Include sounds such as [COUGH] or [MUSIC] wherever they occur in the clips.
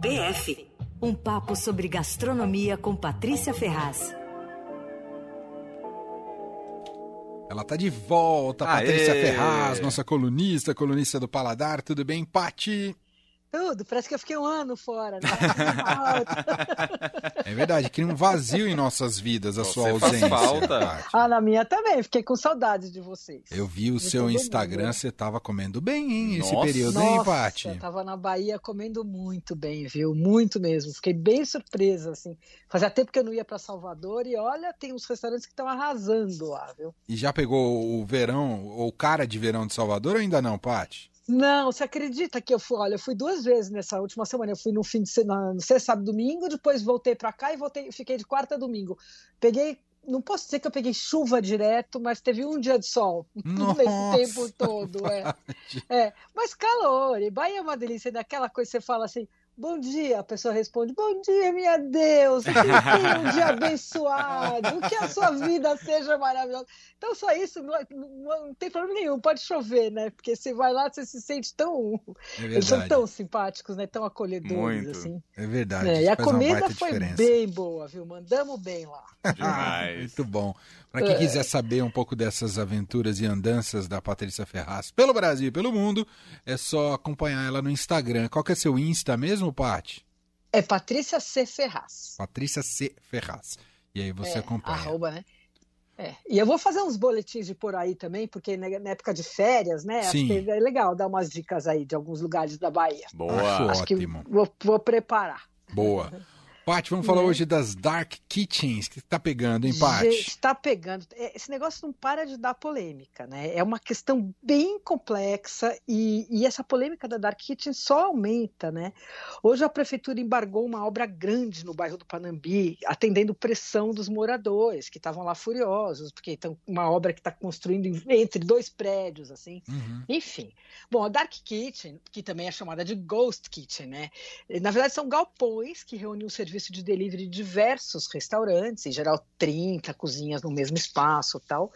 PF um papo sobre gastronomia com Patrícia Ferraz. Ela tá de volta, Aê! Patrícia Ferraz, nossa colunista, colunista do Paladar. Tudo bem, Pati? Tudo, parece que eu fiquei um ano fora, né? [LAUGHS] [LAUGHS] É verdade, cria um vazio em nossas vidas a sua Você faz ausência. falta. Pati. ah, na minha também, fiquei com saudades de vocês. Eu vi o De seu Instagram, mundo. você tava comendo bem, hein, esse Nossa. período, hein, Nossa, Pati? eu tava na Bahia comendo muito bem, viu? Muito mesmo. Fiquei bem surpresa, assim. Fazia tempo que eu não ia para Salvador e olha, tem uns restaurantes que estão arrasando lá, viu? E já pegou o verão, ou cara de verão de Salvador ou ainda não, Pati? Não, você acredita que eu fui? Olha, eu fui duas vezes nessa última semana. Eu fui no fim de semana, no sexta, sábado, domingo, depois voltei para cá e voltei, fiquei de quarta a domingo. Peguei, não posso dizer que eu peguei chuva direto, mas teve um dia de sol [LAUGHS] Nossa, nesse tempo todo. É. [LAUGHS] É, mas calor, e Bahia é uma delícia, daquela coisa que você fala assim. Bom dia, a pessoa responde: Bom dia, minha Deus, que um dia abençoado, que a sua vida seja maravilhosa. Então, só isso, não, não- não tem problema nenhum, pode chover, né? Porque você vai lá, você se sente tão. É Eles são tão simpáticos, né? Tão acolhedores, Muito. assim. é verdade. É, e a comida foi diferença. bem boa, viu? Mandamos bem lá. Demais. Muito bom. Para quem quiser saber um pouco dessas aventuras e andanças da Patrícia Ferraz pelo Brasil e pelo mundo, é só acompanhar ela no Instagram. Qual que é seu Insta mesmo, Pati? É Patrícia C. Ferraz. Patrícia C. Ferraz. E aí você É, acompanha. Arroba, né? É. E eu vou fazer uns boletins de por aí também, porque na época de férias, né? Acho Sim. que é legal dar umas dicas aí de alguns lugares da Bahia. Boa. Acho Acho que Ótimo. vou, vou preparar. Boa. [LAUGHS] Pati, vamos falar Né? hoje das Dark Kitchens. O que tá pegando, hein, Pati? está pegando. É, Esse negócio não para de dar polêmica, né? É uma questão bem complexa e, e essa polêmica da Dark Kitchen só aumenta, né? Hoje a prefeitura embargou uma obra grande no bairro do Panambi, atendendo pressão dos moradores que estavam lá furiosos, porque então uma obra que está construindo entre dois prédios, assim. Uhum. Enfim. Bom, a Dark Kitchen, que também é chamada de Ghost Kitchen, né? Na verdade, são galpões que reúnem um serviço de delivery de diversos restaurantes, em geral 30 cozinhas no mesmo espaço tal.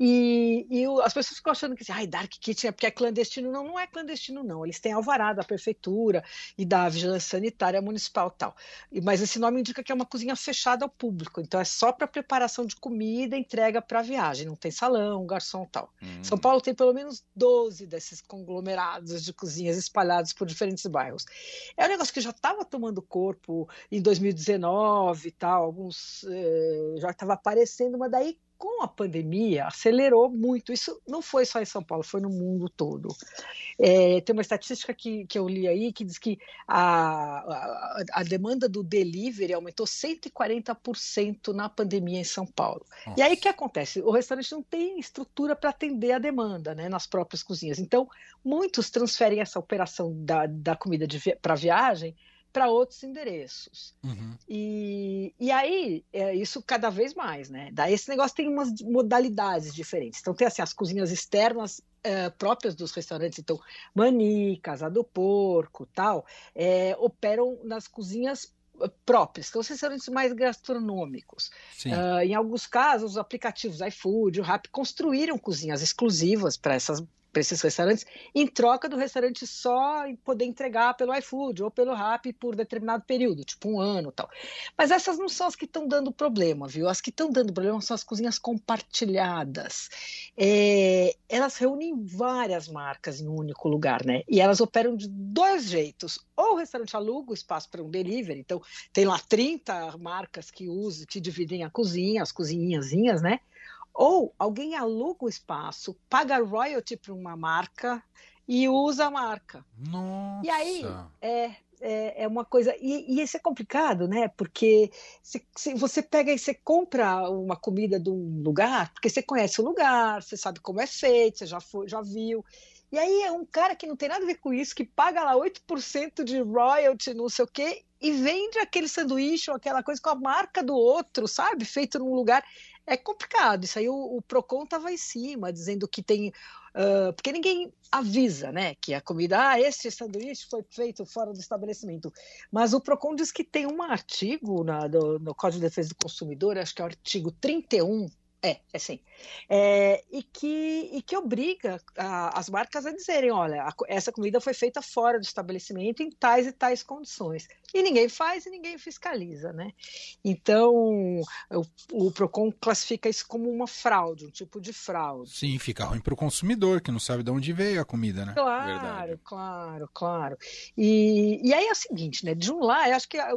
E, e o- as pessoas ficam achando que assim, Ai, Dark Kitchen é porque é clandestino. Não, não é clandestino, não. Eles têm alvará da prefeitura e da vigilância sanitária municipal e tal. E- Mas esse nome indica que é uma cozinha fechada ao público. Então é só para preparação de comida e entrega para viagem. Não tem salão, garçom e tal. Hum. São Paulo tem pelo menos 12 desses conglomerados de cozinhas espalhados por diferentes bairros. É um negócio que já estava tomando corpo em 2019 e tal, alguns eh, já estava aparecendo, mas daí com a pandemia acelerou muito. Isso não foi só em São Paulo, foi no mundo todo. É, tem uma estatística que, que eu li aí que diz que a, a, a demanda do delivery aumentou 140% na pandemia em São Paulo. E aí o que acontece? O restaurante não tem estrutura para atender a demanda né, nas próprias cozinhas. Então, muitos transferem essa operação da, da comida para viagem para outros endereços. Uhum. E, e aí, é, isso cada vez mais, né? Daí esse negócio tem umas modalidades diferentes. Então, tem assim, as cozinhas externas eh, próprias dos restaurantes, então, Mani, Casa do Porco tal, eh, operam nas cozinhas eh, próprias, que são os restaurantes mais gastronômicos. Ah, em alguns casos, os aplicativos iFood, o Rap construíram cozinhas exclusivas para essas para esses restaurantes, em troca do restaurante só poder entregar pelo iFood ou pelo Rap por determinado período, tipo um ano tal. Mas essas não são as que estão dando problema, viu? As que estão dando problema são as cozinhas compartilhadas. É, elas reúnem várias marcas em um único lugar, né? E elas operam de dois jeitos. Ou o restaurante aluga o espaço para um delivery, então tem lá 30 marcas que usam, que dividem a cozinha, as cozinhazinhas, né? Ou alguém aluga o espaço, paga royalty para uma marca e usa a marca. Nossa. E aí, é, é, é uma coisa. E, e isso é complicado, né? Porque se, se você pega e você compra uma comida de um lugar, porque você conhece o lugar, você sabe como é feito, você já, foi, já viu. E aí é um cara que não tem nada a ver com isso, que paga lá 8% de royalty, não sei o quê, e vende aquele sanduíche ou aquela coisa com a marca do outro, sabe? Feito num lugar. É complicado. Isso aí o, o Procon estava em cima, dizendo que tem. Uh, porque ninguém avisa, né? Que a comida, ah, este sanduíche foi feito fora do estabelecimento. Mas o Procon diz que tem um artigo na, do, no Código de Defesa do Consumidor, acho que é o artigo 31, É, é sim. É, e, que, e que obriga a, as marcas a dizerem: olha, a, essa comida foi feita fora do estabelecimento em tais e tais condições. E ninguém faz e ninguém fiscaliza, né? Então, o, o PROCON classifica isso como uma fraude, um tipo de fraude. Sim, fica ruim para o consumidor, que não sabe de onde veio a comida, né? Claro, Verdade. claro, claro. E, e aí é o seguinte, né? De um lado, eu acho que a,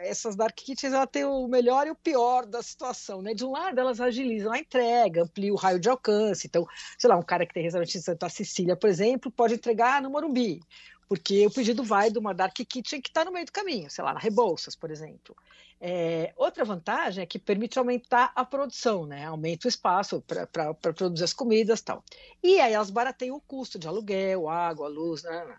essas dark kitchens ela tem o melhor e o pior da situação, né? De um lado, elas agilizam a entrega, ampliam o raio de alcance. Então, sei lá, um cara que tem restaurante em Santa Cecília, por exemplo, pode entregar no Morumbi porque o pedido vai de uma dark kitchen que está no meio do caminho, sei lá, na Rebouças, por exemplo. É, outra vantagem é que permite aumentar a produção, né? Aumenta o espaço para produzir as comidas tal. E aí elas barateiam o custo de aluguel, água, luz, né?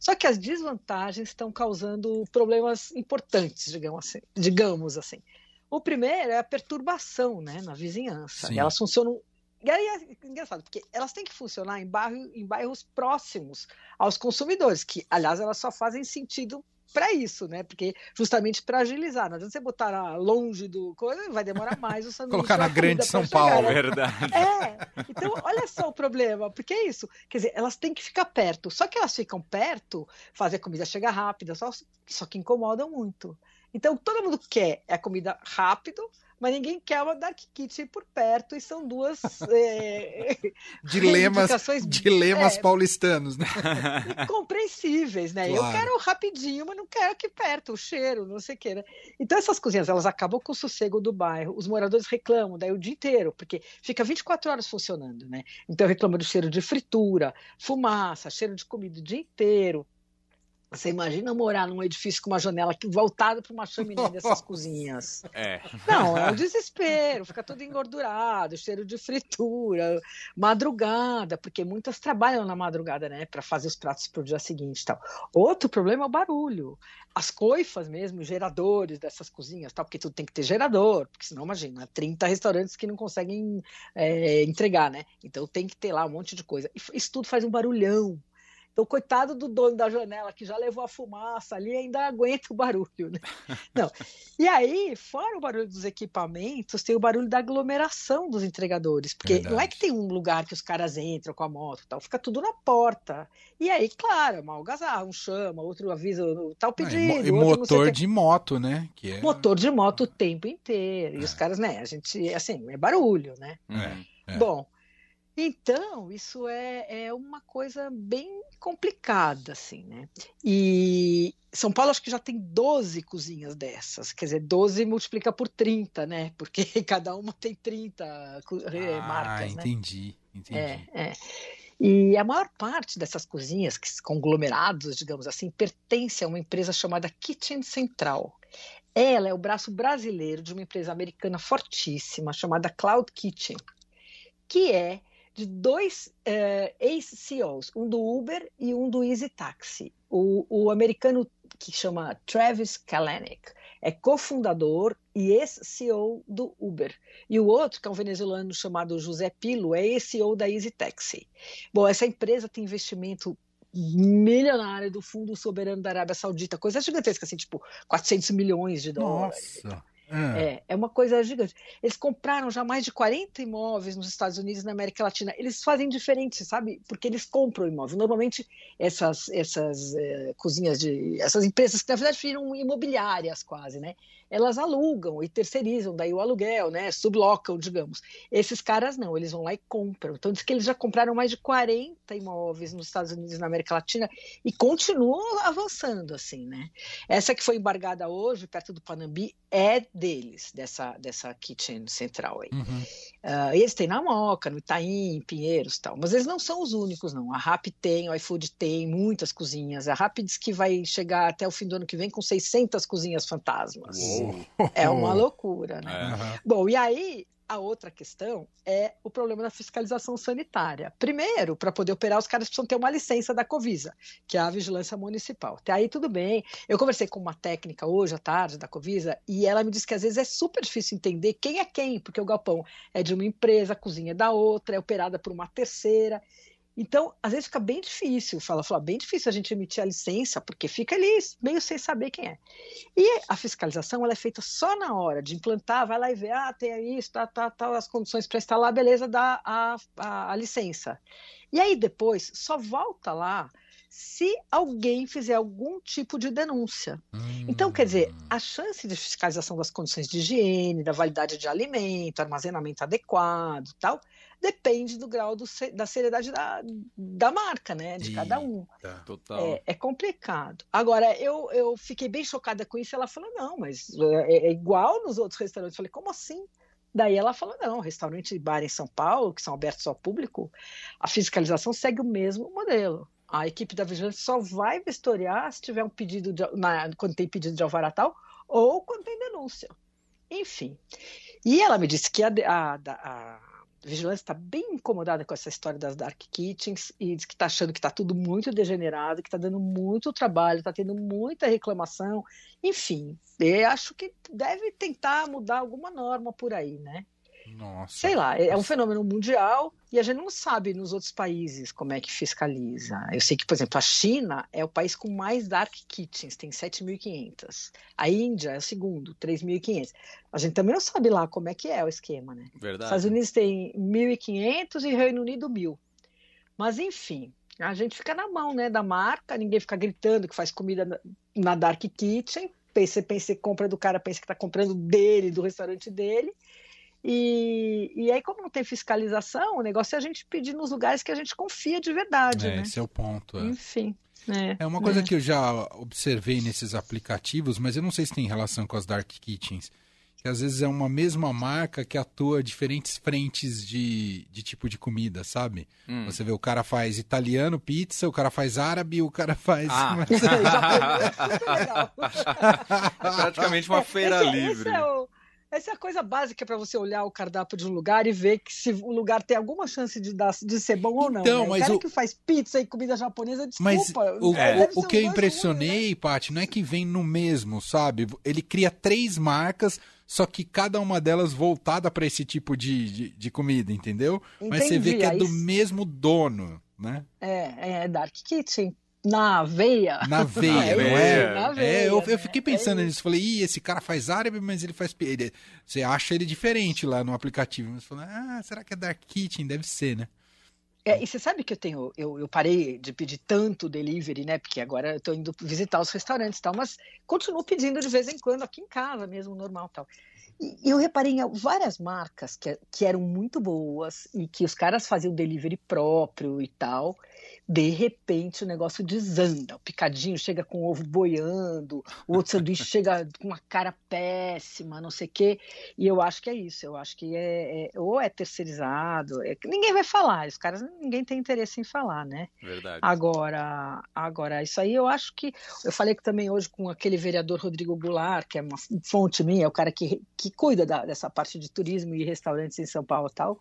Só que as desvantagens estão causando problemas importantes, digamos assim. Digamos assim. O primeiro é a perturbação né, na vizinhança. Sim. Elas funcionam e aí é engraçado, porque elas têm que funcionar em, bairro, em bairros próximos aos consumidores, que, aliás, elas só fazem sentido para isso, né? Porque justamente para agilizar. Não adianta você botar longe do coisa, vai demorar mais o sanduíche. Colocar na grande São Paulo, né? verdade. É. Então, olha só o problema, porque é isso. Quer dizer, elas têm que ficar perto. Só que elas ficam perto, fazer a comida chegar rápida, só, só que incomodam muito. Então, todo mundo quer a comida rápido, mas ninguém quer uma Dark Kitchen por perto, e são duas é, [LAUGHS] dilemas, dilemas é, paulistanos, né? [LAUGHS] Compreensíveis, né? Claro. Eu quero rapidinho, mas não quero aqui perto, o cheiro, não sei o que, né? Então essas cozinhas, elas acabam com o sossego do bairro, os moradores reclamam daí o dia inteiro, porque fica 24 horas funcionando, né? Então reclama do cheiro de fritura, fumaça, cheiro de comida o dia inteiro, você imagina morar num edifício com uma janela voltada para uma chaminé dessas [LAUGHS] cozinhas? É. Não, é um desespero, fica tudo engordurado, cheiro de fritura, madrugada, porque muitas trabalham na madrugada, né, para fazer os pratos para o dia seguinte, tal. Outro problema é o barulho. As coifas mesmo, geradores dessas cozinhas, tal, porque tudo tem que ter gerador, porque senão imagina, 30 restaurantes que não conseguem é, entregar, né? Então tem que ter lá um monte de coisa. Isso tudo faz um barulhão então, coitado do dono da janela, que já levou a fumaça ali, ainda aguenta o barulho. Né? [LAUGHS] Não. E aí, fora o barulho dos equipamentos, tem o barulho da aglomeração dos entregadores. Porque Verdade. não é que tem um lugar que os caras entram com a moto tal, fica tudo na porta. E aí, claro, é uma algazarra, um chama, outro avisa tal pedido. e motor de moto, né? Que é... Motor de moto o tempo inteiro. E é. os caras, né, a gente, assim, é barulho, né? É. é. Bom, então, isso é, é uma coisa bem complicada, assim, né? E São Paulo acho que já tem 12 cozinhas dessas, quer dizer, 12 multiplica por 30, né? Porque [LAUGHS] cada uma tem 30 ah, marcas, né? entendi, entendi. É, é. E a maior parte dessas cozinhas, que conglomerados, digamos assim, pertence a uma empresa chamada Kitchen Central. Ela é o braço brasileiro de uma empresa americana fortíssima chamada Cloud Kitchen, que é de dois uh, ex-CEOs, um do Uber e um do Easy Taxi. O, o americano que chama Travis Kalanick é cofundador e ex-CEO do Uber. E o outro, que é um venezuelano chamado José Pilo, é ex-CEO da Easy Taxi. Bom, essa empresa tem investimento milionário do Fundo Soberano da Arábia Saudita, coisa gigantesca, assim, tipo 400 milhões de dólares. Nossa! É. é. é, uma coisa gigante. Eles compraram já mais de 40 imóveis nos Estados Unidos e na América Latina. Eles fazem diferente, sabe? Porque eles compram imóvel. Normalmente, essas, essas é, cozinhas de. essas empresas que, na verdade, viram imobiliárias quase, né? elas alugam e terceirizam daí o aluguel, né? Sublocam, digamos. Esses caras não, eles vão lá e compram. Então diz que eles já compraram mais de 40 imóveis nos Estados Unidos e na América Latina e continuam avançando assim, né? Essa que foi embargada hoje, perto do Panambi, é deles, dessa, dessa kitchen central aí. Uhum. Uh, eles têm na Moca, no Itaim, em Pinheiros e tal, mas eles não são os únicos, não. A RAP tem, o iFood tem, muitas cozinhas. A RAP diz que vai chegar até o fim do ano que vem com 600 cozinhas fantasmas. Uou. É uma [LAUGHS] loucura, né? É. Bom, e aí a outra questão é o problema da fiscalização sanitária. Primeiro, para poder operar, os caras precisam ter uma licença da Covisa, que é a vigilância municipal. Até aí tudo bem. Eu conversei com uma técnica hoje à tarde da Covisa e ela me disse que às vezes é super difícil entender quem é quem, porque o galpão é de uma empresa, a cozinha é da outra, é operada por uma terceira. Então, às vezes fica bem difícil, fala, fala, bem difícil a gente emitir a licença, porque fica ali meio sem saber quem é. E a fiscalização ela é feita só na hora de implantar, vai lá e vê, ah, tem isso, tá, tá, tá, as condições para instalar, beleza, dá a, a, a licença. E aí depois só volta lá se alguém fizer algum tipo de denúncia. Hum. Então, quer dizer, a chance de fiscalização das condições de higiene, da validade de alimento, armazenamento adequado tal, depende do grau do, da seriedade da, da marca, né? De Eita, cada um. Total. É, é, complicado. Agora, eu, eu fiquei bem chocada com isso. Ela falou: não, mas é, é igual nos outros restaurantes. Eu falei: como assim? Daí ela falou: não, restaurante e bar em São Paulo, que são abertos ao público, a fiscalização segue o mesmo modelo. A equipe da vigilância só vai vistoriar se tiver um pedido de, na, quando tem pedido de alvará tal, ou quando tem denúncia. Enfim. E ela me disse que a, a, a Vigilância está bem incomodada com essa história das dark kitchens e diz que está achando que está tudo muito degenerado, que está dando muito trabalho, está tendo muita reclamação. Enfim, eu acho que deve tentar mudar alguma norma por aí, né? Nossa. Sei lá, é um fenômeno mundial e a gente não sabe nos outros países como é que fiscaliza. Eu sei que, por exemplo, a China é o país com mais dark kitchens, tem 7.500. A Índia é o segundo, 3.500. A gente também não sabe lá como é que é o esquema, né? Verdade. Estados Unidos tem 1.500 e Reino Unido 1.000. Mas, enfim, a gente fica na mão né, da marca, ninguém fica gritando que faz comida na dark kitchen. Você pensa, compra do cara, pensa que está comprando dele, do restaurante dele. E, e aí, como não tem fiscalização, o negócio é a gente pedir nos lugares que a gente confia de verdade. É, né? Esse é o ponto. É. Enfim. É, é uma coisa é. que eu já observei nesses aplicativos, mas eu não sei se tem relação com as dark kitchens. Que às vezes é uma mesma marca que atua diferentes frentes de, de tipo de comida, sabe? Hum. Você vê o cara faz italiano, pizza, o cara faz árabe, o cara faz. Ah. [LAUGHS] [LAUGHS] é praticamente uma feira esse, livre. Esse é o essa é a coisa básica para você olhar o cardápio de um lugar e ver que se o lugar tem alguma chance de, dar, de ser bom ou não. Então, né? mas o cara o... que faz pizza e comida japonesa, desculpa. Mas o, é. o, o que eu impressionei, né? Paty, não é que vem no mesmo, sabe? Ele cria três marcas, só que cada uma delas voltada para esse tipo de, de, de, comida, entendeu? Entendi. Mas você vê que é do mesmo dono, né? É, é Dark Kitchen na veia. Na [LAUGHS] veia, não é? Na veia, é, eu, eu fiquei pensando é nisso. Falei, ih, esse cara faz árabe, mas ele faz. Ele, você acha ele diferente lá no aplicativo. Mas falei, ah, será que é Dark Kitchen? Deve ser, né? É, e você sabe que eu tenho, eu, eu, parei de pedir tanto delivery, né? Porque agora eu tô indo visitar os restaurantes e tal, mas continuo pedindo de vez em quando aqui em casa mesmo, normal tal. E eu reparei em várias marcas que, que eram muito boas e que os caras faziam delivery próprio e tal. De repente o negócio desanda. O picadinho chega com o ovo boiando, o outro sanduíche [LAUGHS] chega com uma cara péssima, não sei o quê. E eu acho que é isso. Eu acho que é, é ou é terceirizado. É, ninguém vai falar. Os caras, ninguém tem interesse em falar, né? Verdade. Agora, agora, isso aí eu acho que. Eu falei que também hoje com aquele vereador Rodrigo Goulart, que é uma fonte minha, é o cara que, que cuida da, dessa parte de turismo e restaurantes em São Paulo e tal.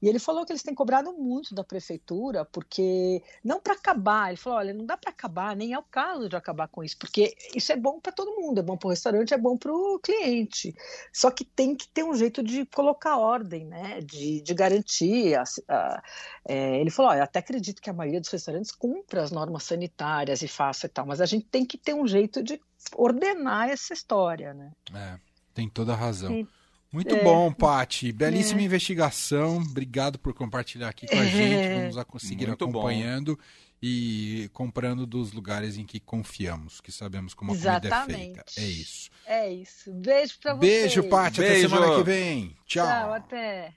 E ele falou que eles têm cobrado muito da prefeitura, porque não para acabar, ele falou, olha, não dá para acabar, nem é o caso de acabar com isso, porque isso é bom para todo mundo, é bom para o restaurante, é bom para o cliente. Só que tem que ter um jeito de colocar ordem, né, de, de garantir. A, a, é, ele falou, olha, até acredito que a maioria dos restaurantes cumpra as normas sanitárias e faça e tal, mas a gente tem que ter um jeito de ordenar essa história, né? É. Tem toda a razão. Sim. Muito é, bom, Pati. Belíssima é. investigação. Obrigado por compartilhar aqui com a [LAUGHS] gente. Vamos a conseguir Muito acompanhando bom. e comprando dos lugares em que confiamos, que sabemos como a Exatamente. comida é feita. É isso. É isso. Beijo pra você. Beijo, Pati. Até semana que vem. Tchau. Tchau, até.